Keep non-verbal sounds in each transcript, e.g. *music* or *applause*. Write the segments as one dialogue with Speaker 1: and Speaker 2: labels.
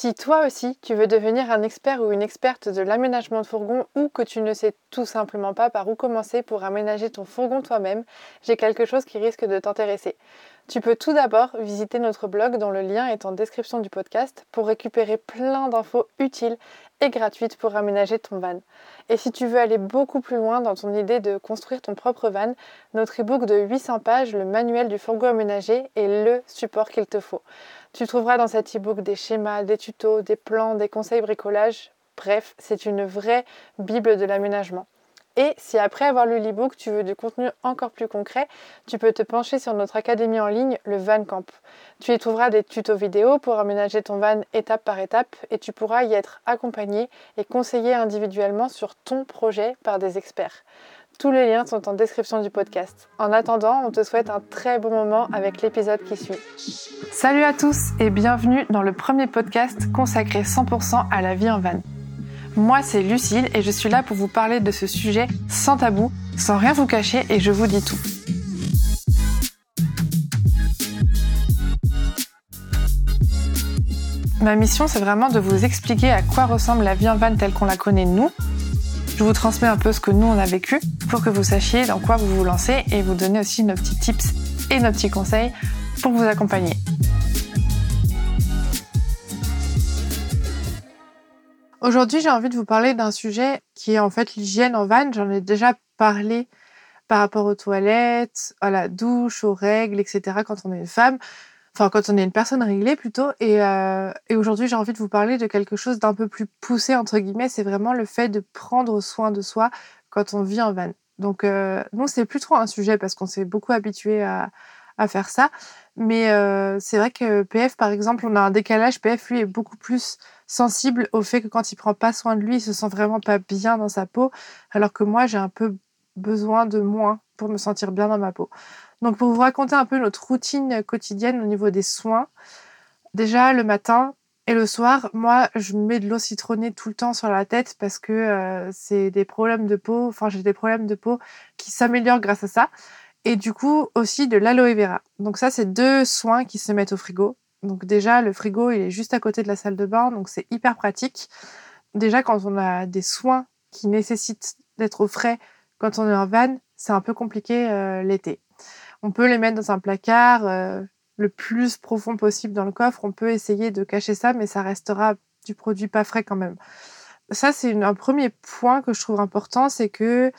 Speaker 1: Si toi aussi tu veux devenir un expert ou une experte de l'aménagement de fourgon ou que tu ne sais tout simplement pas par où commencer pour aménager ton fourgon toi-même, j'ai quelque chose qui risque de t'intéresser. Tu peux tout d'abord visiter notre blog dont le lien est en description du podcast pour récupérer plein d'infos utiles et gratuites pour aménager ton van. Et si tu veux aller beaucoup plus loin dans ton idée de construire ton propre van, notre e-book de 800 pages, le manuel du fourgon aménagé, est le support qu'il te faut. Tu trouveras dans cet e-book des schémas, des tutos, des plans, des conseils bricolage. Bref, c'est une vraie Bible de l'aménagement. Et si après avoir lu l'e-book, tu veux du contenu encore plus concret, tu peux te pencher sur notre académie en ligne, le Van Camp. Tu y trouveras des tutos vidéo pour aménager ton van étape par étape et tu pourras y être accompagné et conseillé individuellement sur ton projet par des experts. Tous les liens sont en description du podcast. En attendant, on te souhaite un très bon moment avec l'épisode qui suit. Salut à tous et bienvenue dans le premier podcast consacré 100% à la vie en van. Moi, c'est Lucille et je suis là pour vous parler de ce sujet sans tabou, sans rien vous cacher et je vous dis tout. Ma mission, c'est vraiment de vous expliquer à quoi ressemble la vie en van telle qu'on la connaît nous. Je vous transmets un peu ce que nous on a vécu pour que vous sachiez dans quoi vous vous lancez et vous donner aussi nos petits tips et nos petits conseils pour vous accompagner. Aujourd'hui, j'ai envie de vous parler d'un sujet qui est en fait l'hygiène en van. J'en ai déjà parlé par rapport aux toilettes, à la douche, aux règles, etc. quand on est une femme, enfin quand on est une personne réglée plutôt. Et, euh, et aujourd'hui, j'ai envie de vous parler de quelque chose d'un peu plus poussé, entre guillemets. C'est vraiment le fait de prendre soin de soi quand on vit en van. Donc, euh, nous, c'est plus trop un sujet parce qu'on s'est beaucoup habitué à, à faire ça. Mais euh, c'est vrai que PF, par exemple, on a un décalage. PF, lui, est beaucoup plus sensible au fait que quand il prend pas soin de lui, il se sent vraiment pas bien dans sa peau, alors que moi, j'ai un peu besoin de moins pour me sentir bien dans ma peau. Donc, pour vous raconter un peu notre routine quotidienne au niveau des soins, déjà le matin et le soir, moi, je mets de l'eau citronnée tout le temps sur la tête parce que euh, c'est des problèmes de peau, enfin, j'ai des problèmes de peau qui s'améliorent grâce à ça. Et du coup, aussi de l'aloe vera. Donc, ça, c'est deux soins qui se mettent au frigo. Donc déjà, le frigo, il est juste à côté de la salle de bain, donc c'est hyper pratique. Déjà, quand on a des soins qui nécessitent d'être au frais quand on est en van, c'est un peu compliqué euh, l'été. On peut les mettre dans un placard euh, le plus profond possible dans le coffre. On peut essayer de cacher ça, mais ça restera du produit pas frais quand même. Ça, c'est un premier point que je trouve important, c'est que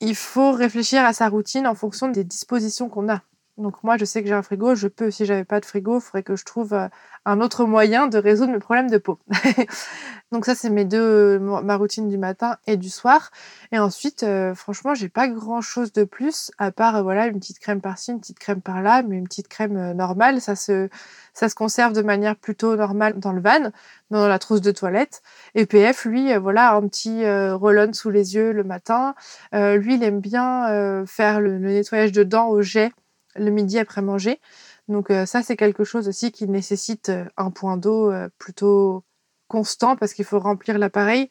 Speaker 1: il faut réfléchir à sa routine en fonction des dispositions qu'on a. Donc moi, je sais que j'ai un frigo, je peux, si j'avais pas de frigo, il faudrait que je trouve euh, un autre moyen de résoudre mes problèmes de peau. *laughs* Donc ça, c'est mes deux, ma routine du matin et du soir. Et ensuite, euh, franchement, j'ai pas grand chose de plus, à part, euh, voilà, une petite crème par-ci, une petite crème par-là, mais une petite crème normale. Ça se, ça se conserve de manière plutôt normale dans le van, dans la trousse de toilette. Et PF, lui, voilà, un petit roll sous les yeux le matin. lui, il aime bien faire le nettoyage de dents au jet le midi après manger. Donc euh, ça, c'est quelque chose aussi qui nécessite euh, un point d'eau euh, plutôt constant parce qu'il faut remplir l'appareil.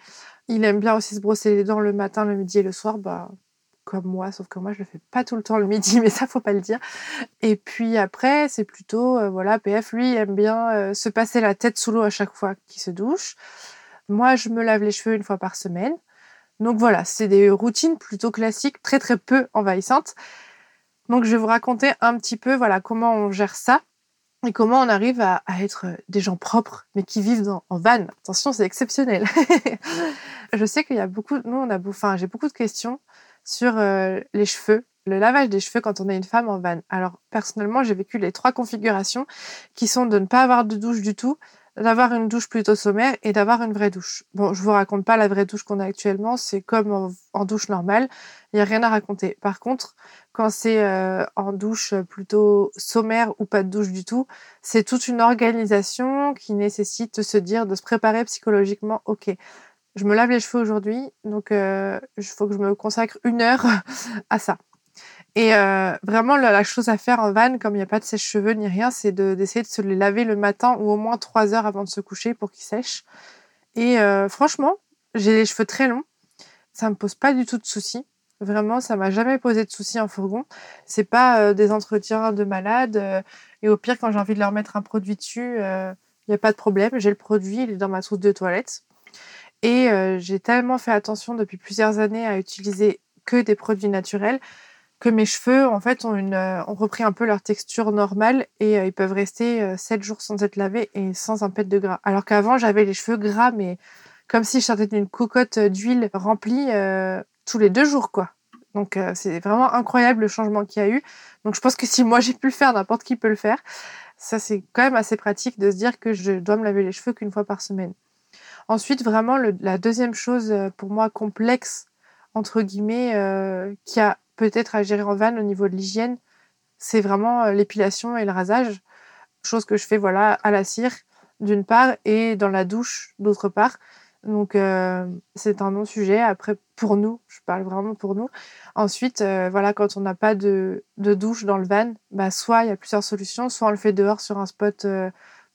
Speaker 1: Il aime bien aussi se brosser les dents le matin, le midi et le soir, bah, comme moi, sauf que moi, je le fais pas tout le temps le midi, *laughs* mais ça, faut pas le dire. Et puis après, c'est plutôt, voilà, PF, lui, il aime bien se passer la tête sous l'eau à chaque fois qu'il se douche. Moi, je me lave les cheveux une fois par semaine. Donc voilà, c'est des routines plutôt classiques, très très peu envahissantes. Donc je vais vous raconter un petit peu voilà comment on gère ça et comment on arrive à, être des gens propres mais qui vivent en van. Attention, c'est exceptionnel. *laughs* je sais qu'il y a beaucoup, nous on a, enfin j'ai beaucoup de questions sur euh, les cheveux, le lavage des cheveux quand on est une femme en van. Alors personnellement, j'ai vécu les trois configurations qui sont de ne pas avoir de douche du tout, d'avoir une douche plutôt sommaire et d'avoir une vraie douche. Bon, je vous raconte pas la vraie douche qu'on a actuellement, c'est comme en, douche normale, il y a rien à raconter. Par contre, quand c'est euh, en douche plutôt sommaire ou pas de douche du tout, c'est toute une organisation qui nécessite de se dire, de se préparer psychologiquement. Ok, je me lave les cheveux aujourd'hui, donc euh, il faut que je me consacre une heure *laughs* à ça. Et euh, vraiment, la, chose à faire en van, comme il n'y a pas de sèche-cheveux ni rien, c'est d'essayer de, se les laver le matin ou au moins trois heures avant de se coucher pour qu'ils sèchent. Et euh, franchement, j'ai les cheveux très longs. Ça me pose pas du tout de soucis. Vraiment, ça m'a jamais posé de soucis en fourgon. C'est pas euh, des entretiens de malades. et au pire, quand j'ai envie de leur mettre un produit dessus, il il n'y a pas de problème, j'ai le produit, il est dans ma trousse de toilette. Et j'ai tellement fait attention depuis plusieurs années à utiliser que des produits naturels que mes cheveux, en fait, ont, une, ont repris un peu leur texture normale et ils peuvent rester 7 jours sans être lavés et sans un pet de gras. Alors qu'avant, j'avais les cheveux gras, mais comme si je sortais d'une cocotte d'huile remplie tous les deux jours, quoi. Donc, c'est vraiment incroyable le changement qu'il y a eu. Donc, je pense que si moi j'ai pu le faire, n'importe qui peut le faire. Ça, c'est quand même assez pratique de se dire que je dois me laver les cheveux qu'une fois par semaine. Ensuite, vraiment, la deuxième chose euh, pour moi complexe, entre guillemets, euh, qui a peut-être à gérer en van au niveau de l'hygiène, c'est vraiment euh, l'épilation et le rasage. Chose que je fais voilà à la cire d'une part et dans la douche d'autre part. Donc c'est un non-sujet. Après, pour nous, je parle vraiment pour nous. Ensuite, voilà, quand on n'a pas de, de, douche dans le van, bah, soit il y a plusieurs solutions, soit on le fait dehors sur un spot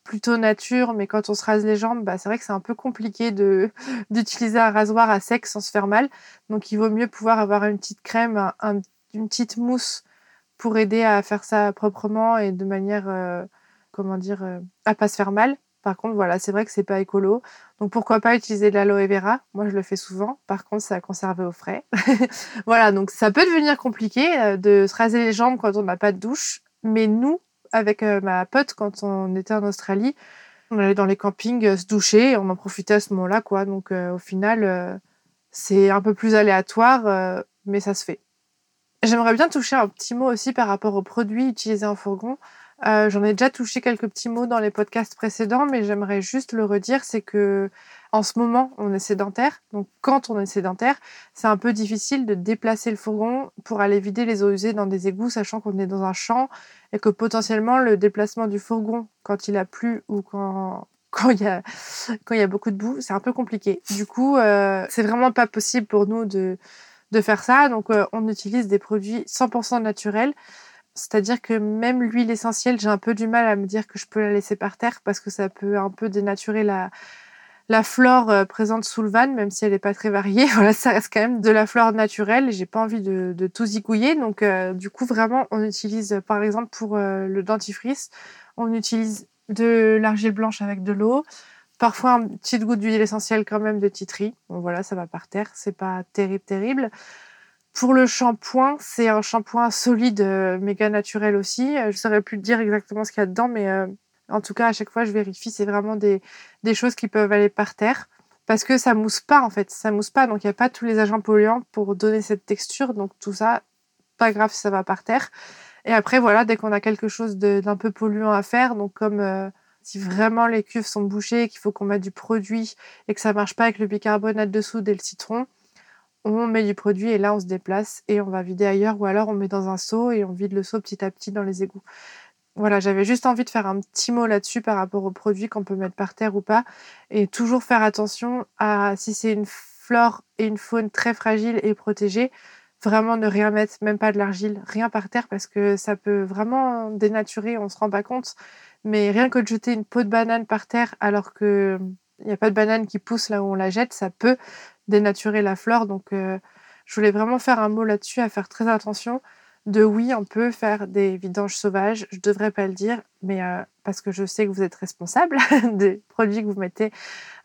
Speaker 1: plutôt nature, mais quand on se rase les jambes, bah, c'est vrai que c'est un peu compliqué de *laughs* d'utiliser un rasoir à sec sans se faire mal. Donc il vaut mieux pouvoir avoir une petite crème, une petite mousse pour aider à faire ça proprement et de manière, euh, comment dire, euh, à pas se faire mal. Par contre, voilà, c'est vrai que c'est pas écolo. Donc pourquoi pas utiliser de l'aloe vera? Moi, je le fais souvent. Par contre, ça a conservé au frais. *laughs* voilà, donc ça peut devenir compliqué euh, de se raser les jambes quand on n'a pas de douche. Mais nous, avec euh, ma pote quand on était en Australie. On allait dans les campings euh, se doucher, on en profitait à ce moment-là, quoi. Donc euh, au final, c'est un peu plus aléatoire, mais ça se fait. J'aimerais bien toucher un petit mot aussi par rapport aux produits utilisés en fourgon. J'en ai déjà touché quelques petits mots dans les podcasts précédents, mais j'aimerais juste le redire, c'est que en ce moment, on est sédentaire. Donc, quand on est sédentaire, c'est un peu difficile de déplacer le fourgon pour aller vider les eaux usées dans des égouts, sachant qu'on est dans un champ et que potentiellement le déplacement du fourgon quand il a plu ou quand *laughs* quand il y a quand il y a beaucoup de boue, c'est un peu compliqué. Du coup, euh, c'est vraiment pas possible pour nous de de faire ça. Donc, euh, on utilise des produits 100% naturels. C'est-à-dire que même l'huile essentielle, j'ai un peu du mal à me dire que je peux la laisser par terre parce que ça peut un peu dénaturer la, la flore euh, présente sous le van, même si elle n'est pas très variée, *laughs* voilà, ça reste quand même de la flore naturelle j'ai pas envie de, de, tout zigouiller. Donc, euh, du coup, vraiment, on utilise, par exemple, pour euh, le dentifrice, on utilise de l'argile blanche avec de l'eau. Parfois, un petit goût d'huile essentielle quand même de titri. Bon, voilà, ça va par terre. C'est pas terrible, terrible. Pour le shampoing, c'est un shampoing solide, méga naturel aussi. Je saurais plus dire exactement ce qu'il y a dedans, mais en tout cas, à chaque fois, je vérifie, c'est vraiment des, des choses qui peuvent aller par terre. Parce que ça mousse pas, en fait. Ça mousse pas, donc il n'y a pas tous les agents polluants pour donner cette texture. Donc tout ça, pas grave si ça va par terre. Et après, voilà, dès qu'on a quelque chose d'un peu polluant à faire, donc comme euh, si vraiment les cuves sont bouchées, qu'il faut qu'on mette du produit et que ça marche pas avec le bicarbonate de soude et le citron, on met du produit et là on se déplace et on va vider ailleurs ou alors on met dans un seau et on vide le seau petit à petit dans les égouts. Voilà, j'avais juste envie de faire un petit mot là-dessus par rapport aux produits qu'on peut mettre par terre ou pas. Et toujours faire attention à si c'est une flore et une faune très fragile et protégée, vraiment ne rien mettre, même pas de l'argile, rien par terre parce que ça peut vraiment dénaturer, on se rend pas compte. Mais rien que de jeter une peau de banane par terre alors que il n'y a pas de banane qui pousse là où on la jette, ça peut dénaturer la flore. Donc, euh, je voulais vraiment faire un mot là-dessus, à faire très attention de oui, on peut faire des vidanges sauvages. Je devrais pas le dire, mais euh, parce que je sais que vous êtes responsable *laughs* des produits que vous mettez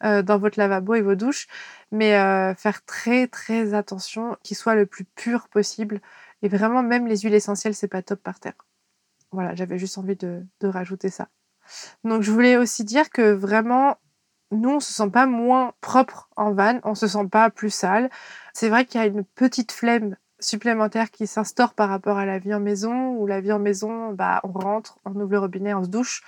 Speaker 1: euh, dans votre lavabo et vos douches, mais faire très très attention qu'ils soient le plus pur possible. Et vraiment, même les huiles essentielles, c'est pas top par terre. Voilà, j'avais juste envie de rajouter ça. Donc, je voulais aussi dire que vraiment, nous, on se sent pas moins propre en van, on se sent pas plus sale. C'est vrai qu'il y a une petite flemme supplémentaire qui s'instaure par rapport à la vie en maison, où la vie en maison, bah, on rentre, on ouvre le robinet, on se douche.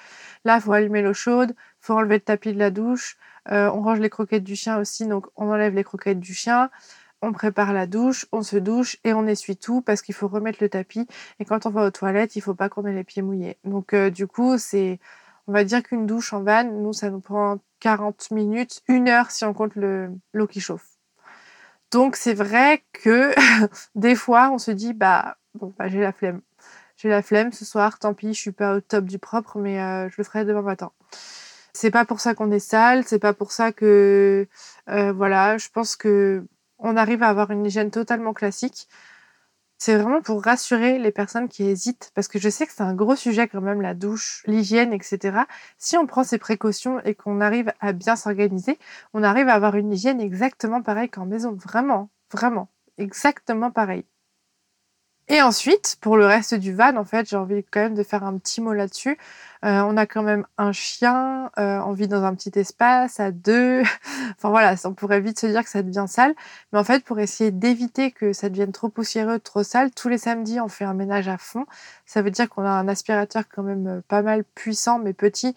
Speaker 1: Là, faut allumer l'eau chaude, faut enlever le tapis de la douche, euh, on range les croquettes du chien aussi, donc on enlève les croquettes du chien, on prépare la douche, on se douche et on essuie tout parce qu'il faut remettre le tapis. Et quand on va aux toilettes, il faut pas qu'on ait les pieds mouillés. Donc euh, du coup, c'est, on va dire qu'une douche en van, nous, ça nous prend 40 minutes, une heure si on compte l'eau qui chauffe. Donc c'est vrai que *laughs* des fois on se dit bah bon bah, j'ai la flemme. J'ai la flemme ce soir, tant pis, je suis pas au top du propre, mais euh, je le ferai demain matin. C'est pas pour ça qu'on est sale, c'est pas pour ça que euh, voilà, je pense que on arrive à avoir une hygiène totalement classique. C'est vraiment pour rassurer les personnes qui hésitent, parce que je sais que c'est un gros sujet quand même, la douche, l'hygiène, etc. Si on prend ces précautions et qu'on arrive à bien s'organiser, on arrive à avoir une hygiène exactement pareille qu'en maison. Vraiment, vraiment, exactement pareil. Et ensuite, pour le reste du van, en fait, j'ai envie quand même de faire un petit mot là-dessus. Euh, on a quand même un chien, euh, on vit dans un petit espace à deux. *laughs* enfin voilà, on pourrait vite se dire que ça devient sale. Mais en fait, pour essayer d'éviter que ça devienne trop poussiéreux, trop sale, tous les samedis, on fait un ménage à fond. Ça veut dire qu'on a un aspirateur quand même euh, pas mal puissant, mais petit,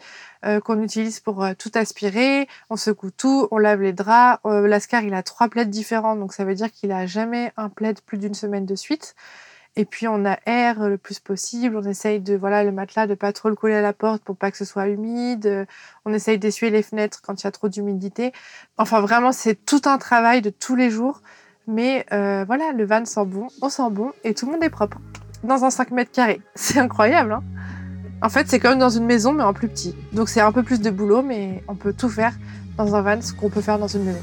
Speaker 1: qu'on utilise pour tout aspirer. On secoue tout, on lave les draps. L'ascar, il a trois plaids différents, donc ça veut dire qu'il a jamais un plaid plus d'une semaine de suite. Et puis on aère le plus possible. On essaye de voilà le matelas de pas trop le coller à la porte pour pas que ce soit humide. On essaye d'essuyer les fenêtres quand il y a trop d'humidité. Enfin vraiment c'est tout un travail de tous les jours. Mais euh, voilà le van sent bon, on sent bon et tout le monde est propre dans un 5 mètres carrés. *laughs* C'est incroyable. Hein en fait c'est comme dans une maison mais en plus petit. Donc c'est un peu plus de boulot mais on peut tout faire dans un van ce qu'on peut faire dans une maison.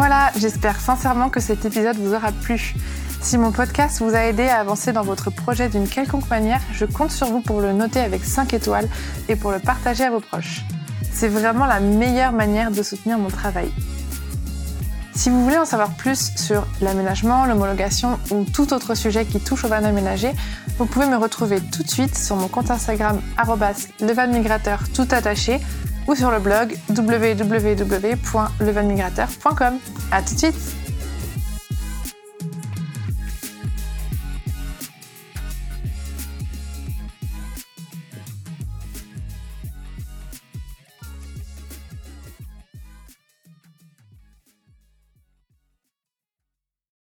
Speaker 1: Voilà, j'espère sincèrement que cet épisode vous aura plu. Si mon podcast vous a aidé à avancer dans votre projet d'une quelconque manière, je compte sur vous pour le noter avec 5 étoiles et pour le partager à vos proches. C'est vraiment la meilleure manière de soutenir mon travail. Si vous voulez en savoir plus sur l'aménagement, l'homologation ou tout autre sujet qui touche au van aménagé, vous pouvez me retrouver tout de suite sur mon compte Instagram levanmigrateur tout attaché ou sur le blog www.levanmigrateur.com. À tout de suite